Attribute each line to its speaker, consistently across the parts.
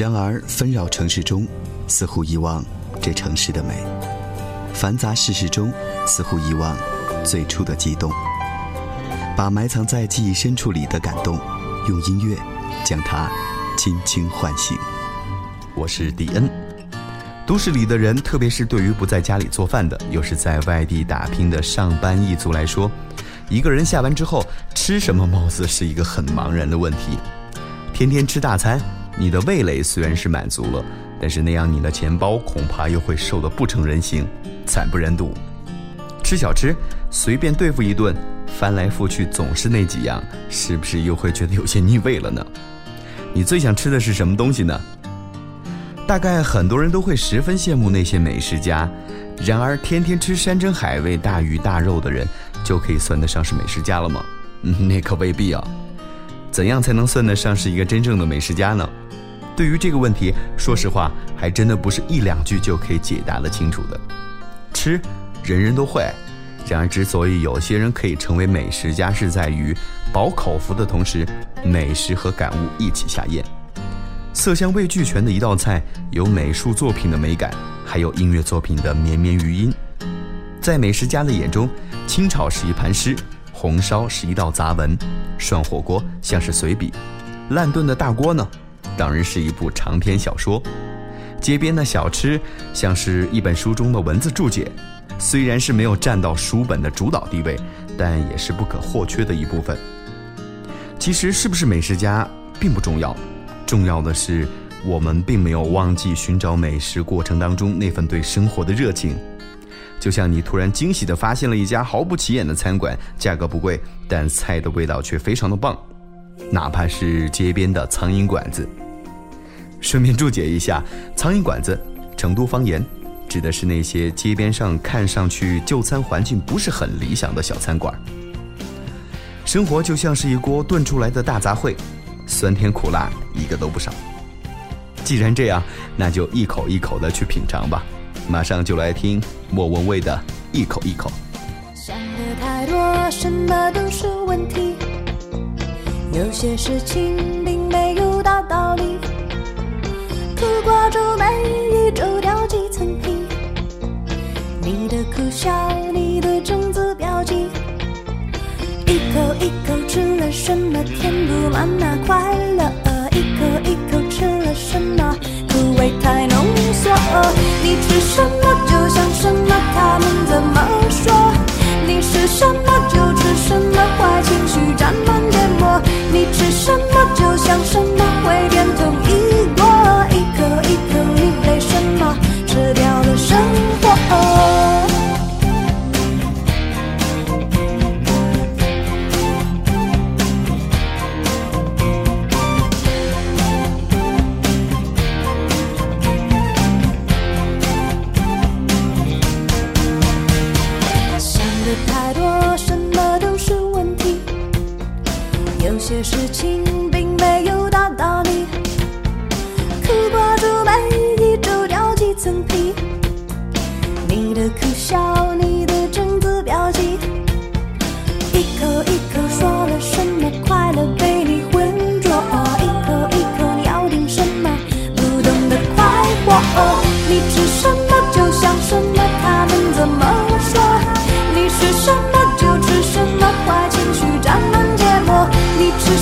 Speaker 1: 然而纷扰城市中，似乎遗忘这城市的美；繁杂世事中，似乎遗忘最初的悸动。把埋藏在记忆深处里的感动，用音乐将它轻轻唤醒。
Speaker 2: 我是迪恩。都市里的人，特别是对于不在家里做饭的，又是在外地打拼的上班一族来说，一个人下班之后吃什么，貌似是一个很茫然的问题。天天吃大餐，你的味蕾虽然是满足了，但是那样你的钱包恐怕又会瘦得不成人形，惨不忍睹。吃小吃，随便对付一顿。翻来覆去总是那几样，是不是又会觉得有些腻味了呢？你最想吃的是什么东西呢？大概很多人都会十分羡慕那些美食家，然而天天吃山珍海味、大鱼大肉的人，就可以算得上是美食家了吗？嗯，那可未必啊。怎样才能算得上是一个真正的美食家呢？对于这个问题，说实话，还真的不是一两句就可以解答的清楚的。吃，人人都会。然而，之所以有些人可以成为美食家，是在于饱口福的同时，美食和感悟一起下咽。色香味俱全的一道菜，有美术作品的美感，还有音乐作品的绵绵余音。在美食家的眼中，清炒是一盘诗，红烧是一道杂文，涮火锅像是随笔，烂炖的大锅呢，当然是一部长篇小说。街边的小吃，像是一本书中的文字注解。虽然是没有占到书本的主导地位，但也是不可或缺的一部分。其实是不是美食家并不重要，重要的是我们并没有忘记寻找美食过程当中那份对生活的热情。就像你突然惊喜地发现了一家毫不起眼的餐馆，价格不贵，但菜的味道却非常的棒，哪怕是街边的苍蝇馆子。顺便注解一下，苍蝇馆子，成都方言。指的是那些街边上看上去就餐环境不是很理想的小餐馆。生活就像是一锅炖出来的大杂烩，酸甜苦辣一个都不少。既然这样，那就一口一口的去品尝吧。马上就来听莫文蔚的一口一口。
Speaker 3: 想的太多，什么都是问题。有些事情吃了什么填不满那快乐？一口一口吃了什么口味太浓缩？你吃什么就想什么，他们怎么说？你吃什么就吃什么，坏情绪沾满芥末。你吃什么就想什么，会变通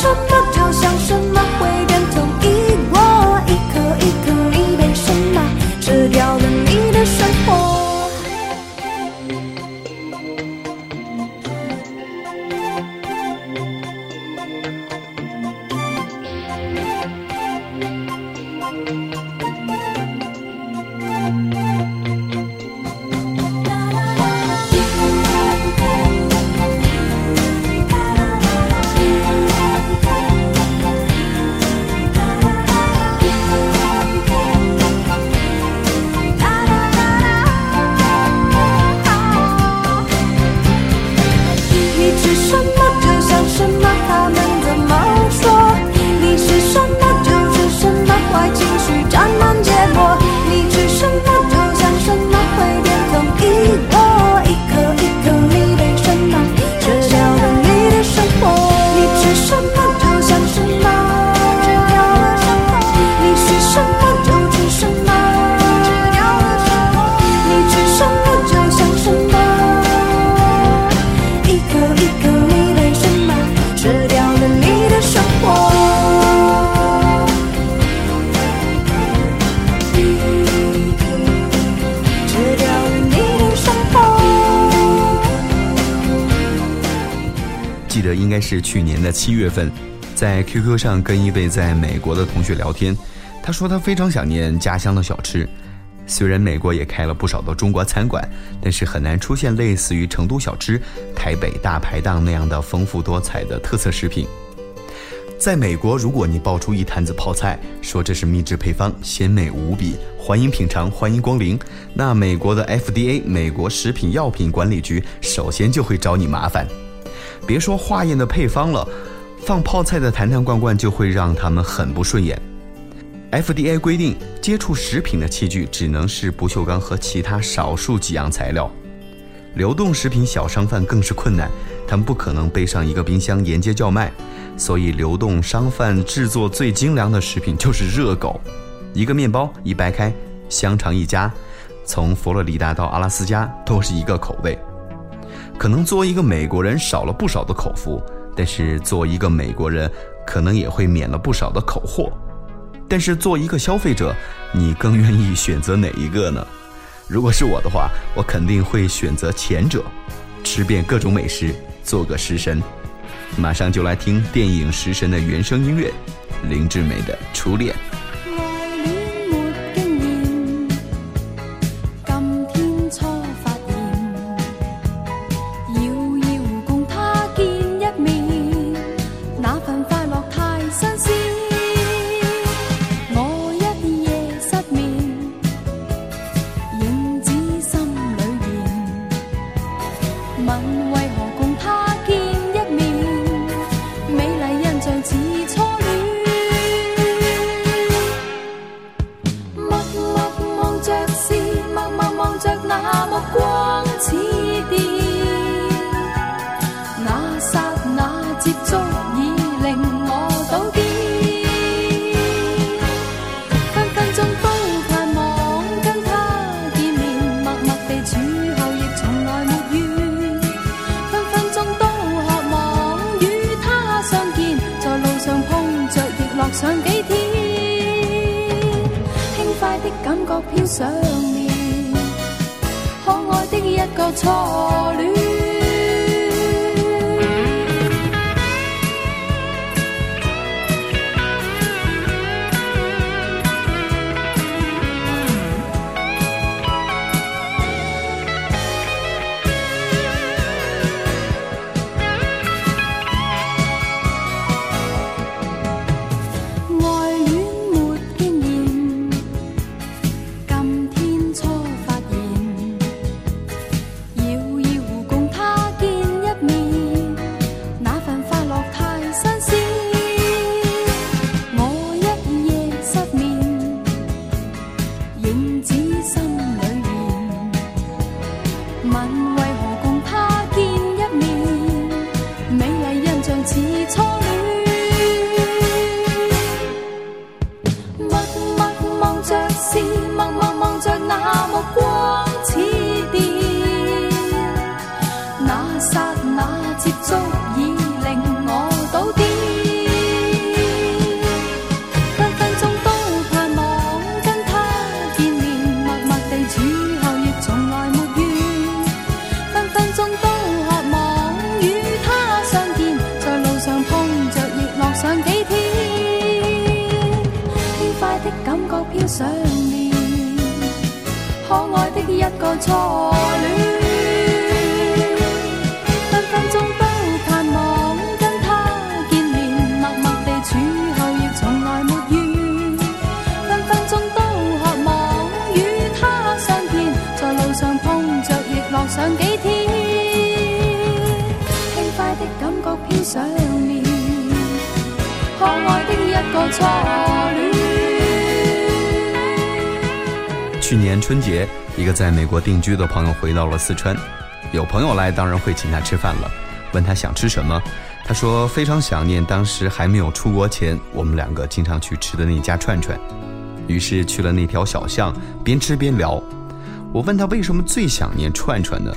Speaker 3: 什么就像
Speaker 2: 什。应该是去年的七月份，在 QQ 上跟一位在美国的同学聊天，他说他非常想念家乡的小吃。虽然美国也开了不少的中国餐馆，但是很难出现类似于成都小吃、台北大排档那样的丰富多彩的特色食品。在美国，如果你爆出一坛子泡菜，说这是秘制配方，鲜美无比，欢迎品尝，欢迎光临，那美国的 FDA 美国食品药品管理局首先就会找你麻烦。别说化验的配方了，放泡菜的坛坛罐罐就会让他们很不顺眼。FDA 规定，接触食品的器具只能是不锈钢和其他少数几样材料。流动食品小商贩更是困难，他们不可能背上一个冰箱沿街叫卖，所以流动商贩制作最精良的食品就是热狗。一个面包一掰开，香肠一夹，从佛罗里达到阿拉斯加都是一个口味。可能作为一个美国人少了不少的口福，但是作为一个美国人，可能也会免了不少的口祸。但是做一个消费者，你更愿意选择哪一个呢？如果是我的话，我肯定会选择前者，吃遍各种美食，做个食神。马上就来听电影《食神》的原声音乐，林志美的《初恋》。
Speaker 4: 飘上面，可爱的一个初恋。恋。初恋，分分钟都盼望跟他见面，默默地处后亦从来没怨。分分钟都渴望与他相见，在路上碰着亦乐上几天。轻快的感觉飘上面，可爱的一个初
Speaker 2: 去年春节。一个在美国定居的朋友回到了四川，有朋友来，当然会请他吃饭了。问他想吃什么，他说非常想念当时还没有出国前，我们两个经常去吃的那家串串。于是去了那条小巷，边吃边聊。我问他为什么最想念串串呢？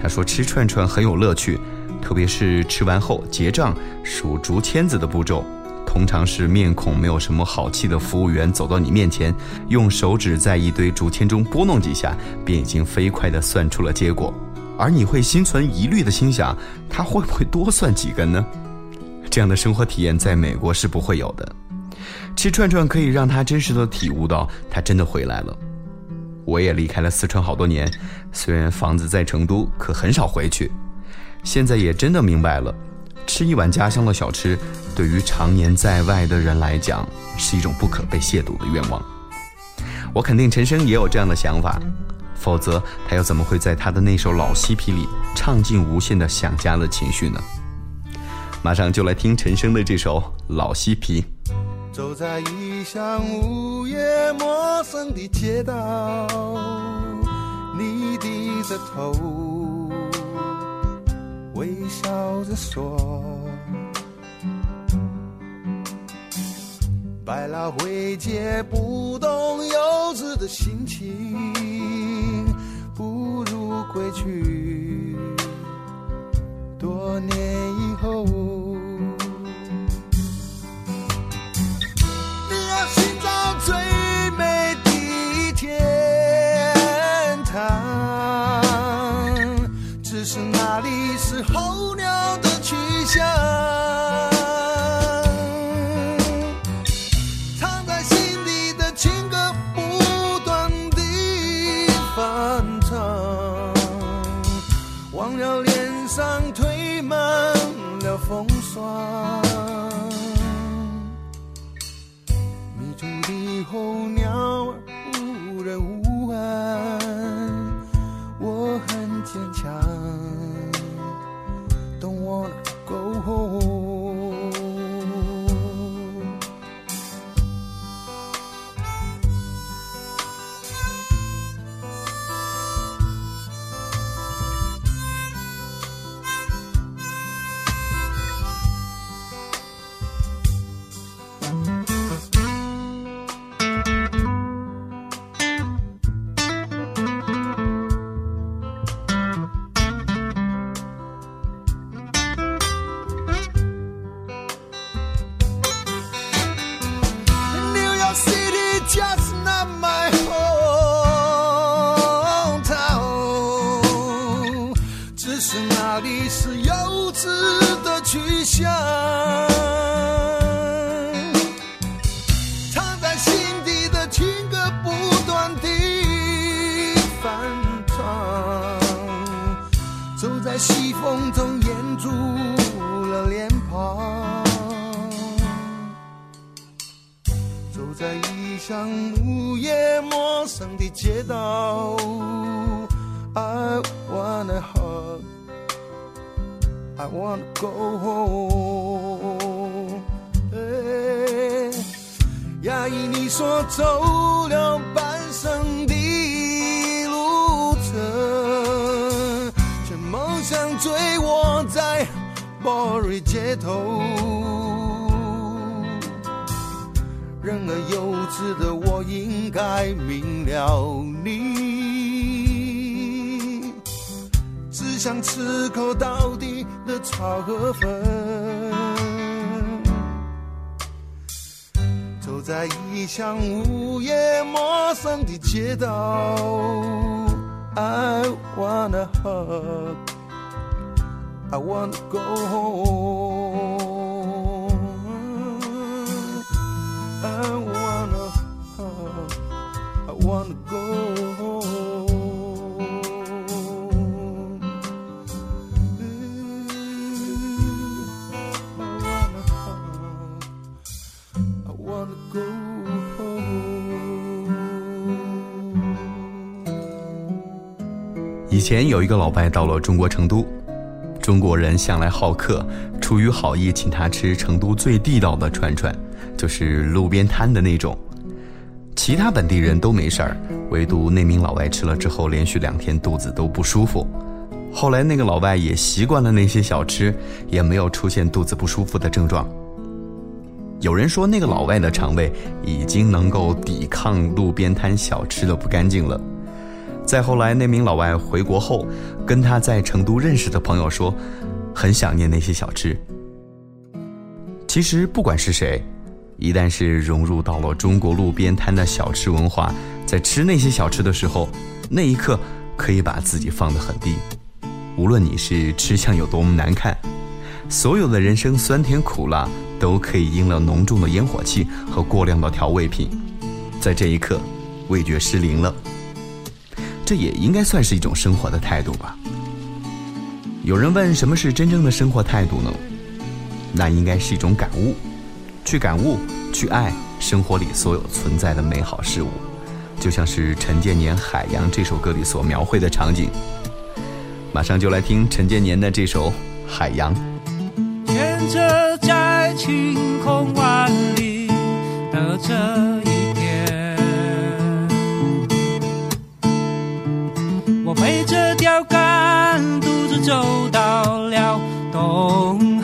Speaker 2: 他说吃串串很有乐趣，特别是吃完后结账数竹签子的步骤。通常是面孔没有什么好气的服务员走到你面前，用手指在一堆竹签中拨弄几下，便已经飞快地算出了结果。而你会心存疑虑的心想，他会不会多算几根呢？这样的生活体验在美国是不会有的。吃串串可以让他真实的体悟到，他真的回来了。我也离开了四川好多年，虽然房子在成都，可很少回去。现在也真的明白了，吃一碗家乡的小吃，对于常年在外的人来讲，是一种不可被亵渎的愿望。我肯定陈升也有这样的想法。否则，他又怎么会在他的那首老嬉皮里唱尽无限的想家的情绪呢？马上就来听陈升的这首《老嬉皮》。
Speaker 5: 走在异乡午夜陌生的街道，你低着头，微笑着说。百老汇解不懂幼稚的心情，不如归去。多年以后，你要寻找最哪里是候鸟的去向？藏在心底的情歌不断地翻唱，忘了脸上堆满了风霜，迷途的候鸟。的街道，I wanna hug, I wanna go home。压抑你说走了半生的路程，却梦想追我在莫瑞街头。然而幼稚的我应该明了，你只想吃口到底的炒河粉。走在异乡午夜陌生的街道，I wanna hug，I wanna go home。
Speaker 2: 前有一个老外到了中国成都，中国人向来好客，出于好意请他吃成都最地道的串串，就是路边摊的那种。其他本地人都没事儿，唯独那名老外吃了之后，连续两天肚子都不舒服。后来那个老外也习惯了那些小吃，也没有出现肚子不舒服的症状。有人说那个老外的肠胃已经能够抵抗路边摊小吃的不干净了。再后来，那名老外回国后，跟他在成都认识的朋友说，很想念那些小吃。其实不管是谁。一旦是融入到了中国路边摊的小吃文化，在吃那些小吃的时候，那一刻可以把自己放得很低，无论你是吃相有多么难看，所有的人生酸甜苦辣都可以因了浓重的烟火气和过量的调味品，在这一刻，味觉失灵了。这也应该算是一种生活的态度吧。有人问什么是真正的生活态度呢？那应该是一种感悟，去感悟，去爱生活里所有存在的美好事物，就像是陈建年《海洋》这首歌里所描绘的场景。马上就来听陈建年的这首《海洋》。
Speaker 6: 着在晴空万里的这背着钓竿，独自走到了东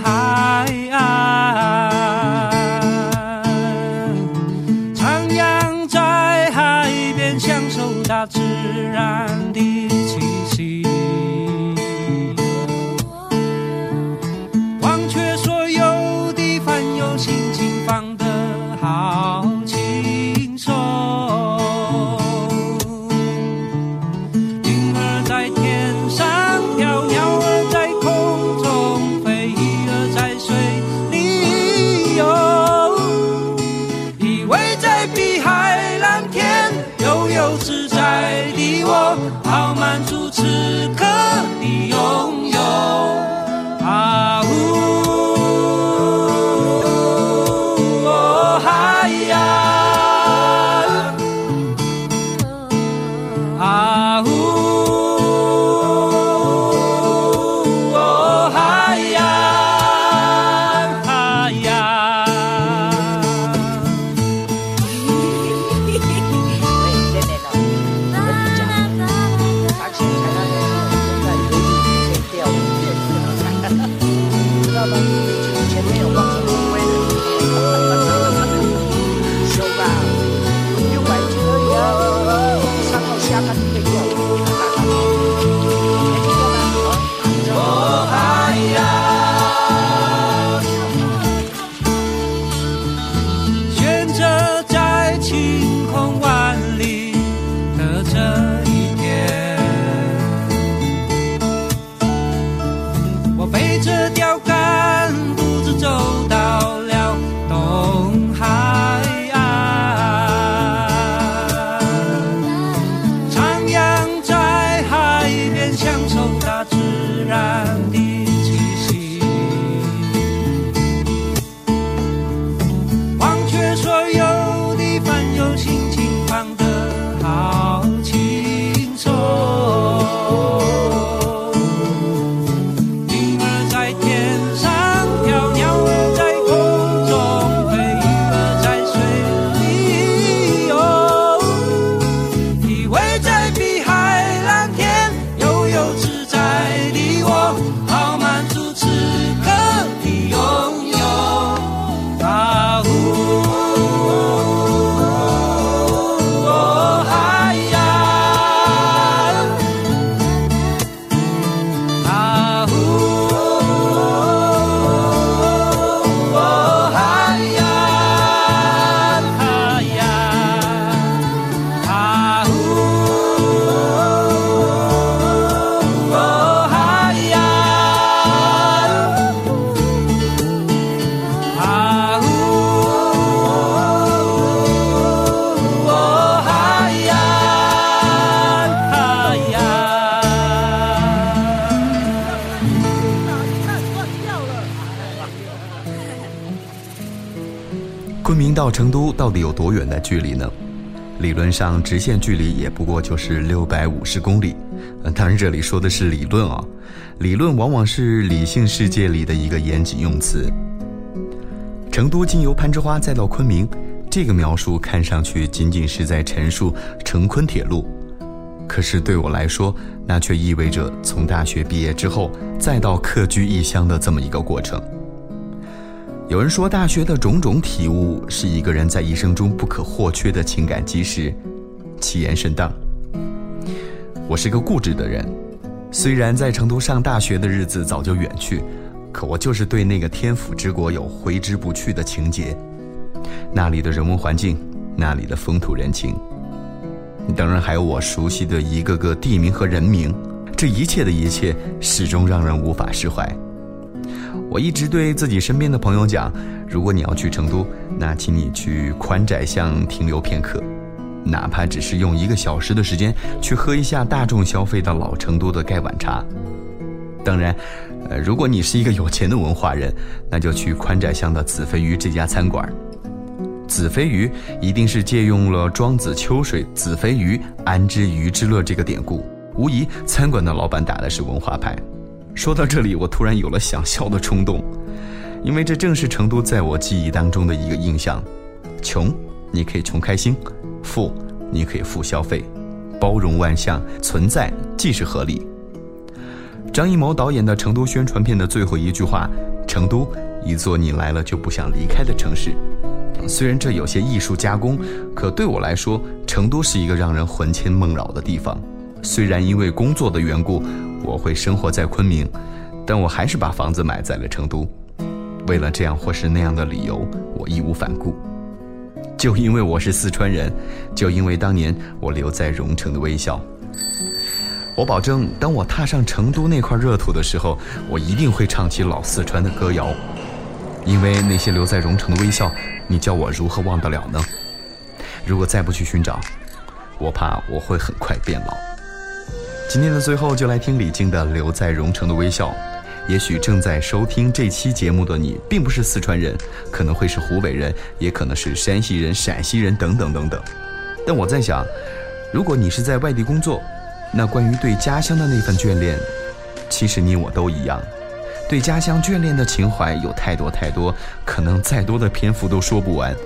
Speaker 2: 成都到底有多远的距离呢？理论上，直线距离也不过就是六百五十公里。呃当然，这里说的是理论啊，理论往往是理性世界里的一个严谨用词。成都经由攀枝花再到昆明，这个描述看上去仅仅是在陈述成昆铁路，可是对我来说，那却意味着从大学毕业之后再到客居异乡的这么一个过程。有人说，大学的种种体悟是一个人在一生中不可或缺的情感基石，其言甚当。我是个固执的人，虽然在成都上大学的日子早就远去，可我就是对那个天府之国有挥之不去的情结。那里的人文环境，那里的风土人情，当然还有我熟悉的一个个地名和人名，这一切的一切始终让人无法释怀。我一直对自己身边的朋友讲，如果你要去成都，那请你去宽窄巷停留片刻，哪怕只是用一个小时的时间去喝一下大众消费的老成都的盖碗茶。当然，呃，如果你是一个有钱的文化人，那就去宽窄巷的子非鱼这家餐馆。子非鱼一定是借用了庄子秋水“子非鱼，安知鱼之乐”这个典故，无疑餐馆的老板打的是文化牌。说到这里，我突然有了想笑的冲动，因为这正是成都在我记忆当中的一个印象：穷，你可以穷开心；富，你可以富消费；包容万象，存在即是合理。张艺谋导演的成都宣传片的最后一句话：“成都，一座你来了就不想离开的城市。”虽然这有些艺术加工，可对我来说，成都是一个让人魂牵梦绕的地方。虽然因为工作的缘故。我会生活在昆明，但我还是把房子买在了成都。为了这样或是那样的理由，我义无反顾。就因为我是四川人，就因为当年我留在蓉城的微笑。我保证，当我踏上成都那块热土的时候，我一定会唱起老四川的歌谣。因为那些留在蓉城的微笑，你叫我如何忘得了呢？如果再不去寻找，我怕我会很快变老。今天的最后，就来听李静的《留在蓉城的微笑》。也许正在收听这期节目的你，并不是四川人，可能会是湖北人，也可能是山西人、陕西人等等等等。但我在想，如果你是在外地工作，那关于对家乡的那份眷恋，其实你我都一样。对家乡眷恋的情怀有太多太多，可能再多的篇幅都说不完。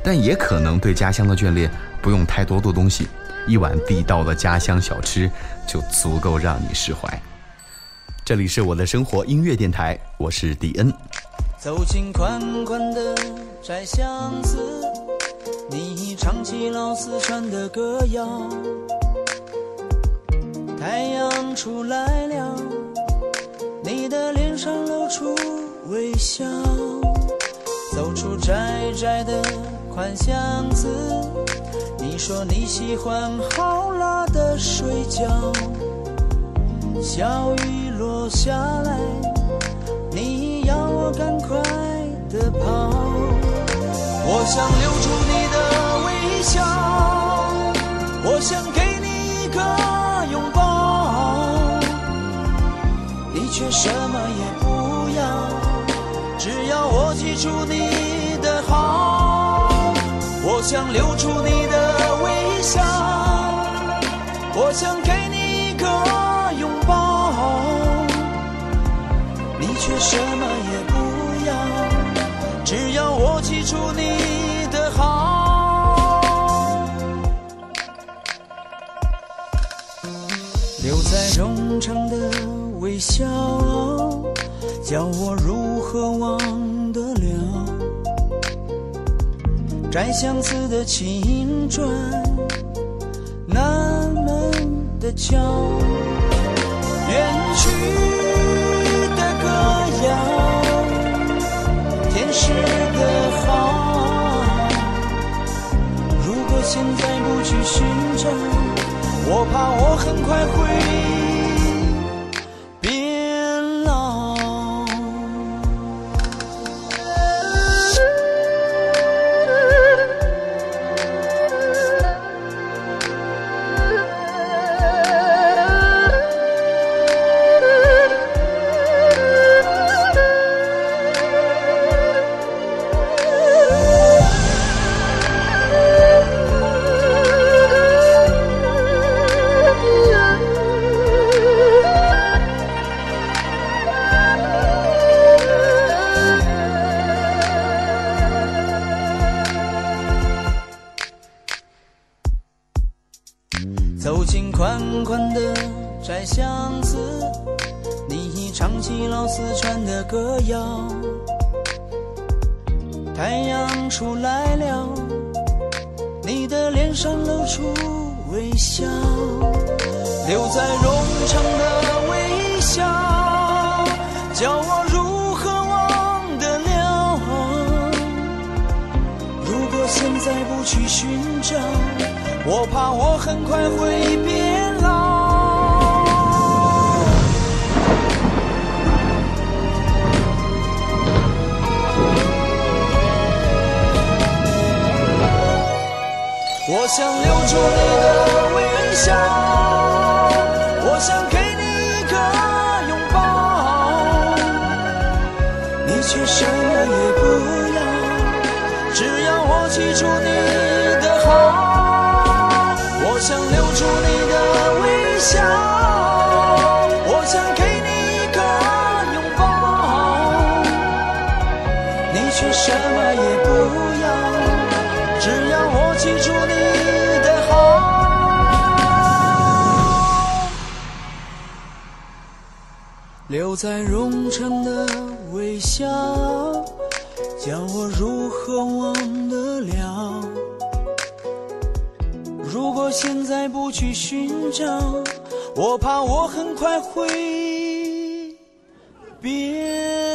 Speaker 2: 但也可能对家乡的眷恋不用太多的东西。一碗地道的家乡小吃就足够让你释怀。这里是我的生活音乐电台，我是迪恩。
Speaker 7: 走进宽宽的窄巷子，你唱起老四川的歌谣。太阳出来了，你的脸上露出微笑。走出窄窄的宽巷子。说你喜欢好辣的水饺，小雨落下来，你要我赶快的跑。我想留住你的微笑，我想给你一个拥抱，你却什么也不要，只要我记住你的好。我想留住你的。我想给你一个拥抱，你却什么也不要，只要我记住你的好。留在冗长的微笑，叫我如何忘得了？摘相思的青砖，难的桥，远去的歌谣，天使的好。如果现在不去寻找，我怕我很快会。出来了，你的脸上露出微笑，留在冗长的微笑，叫我如何忘得了？如果现在不去寻找。我怕我很快会变我想留住你的微笑，我想给你一个拥抱，你却什么也不要，只要我记住你的好。我想留住你的微笑，在容城的微笑，叫我如何忘得了？如果现在不去寻找，我怕我很快会变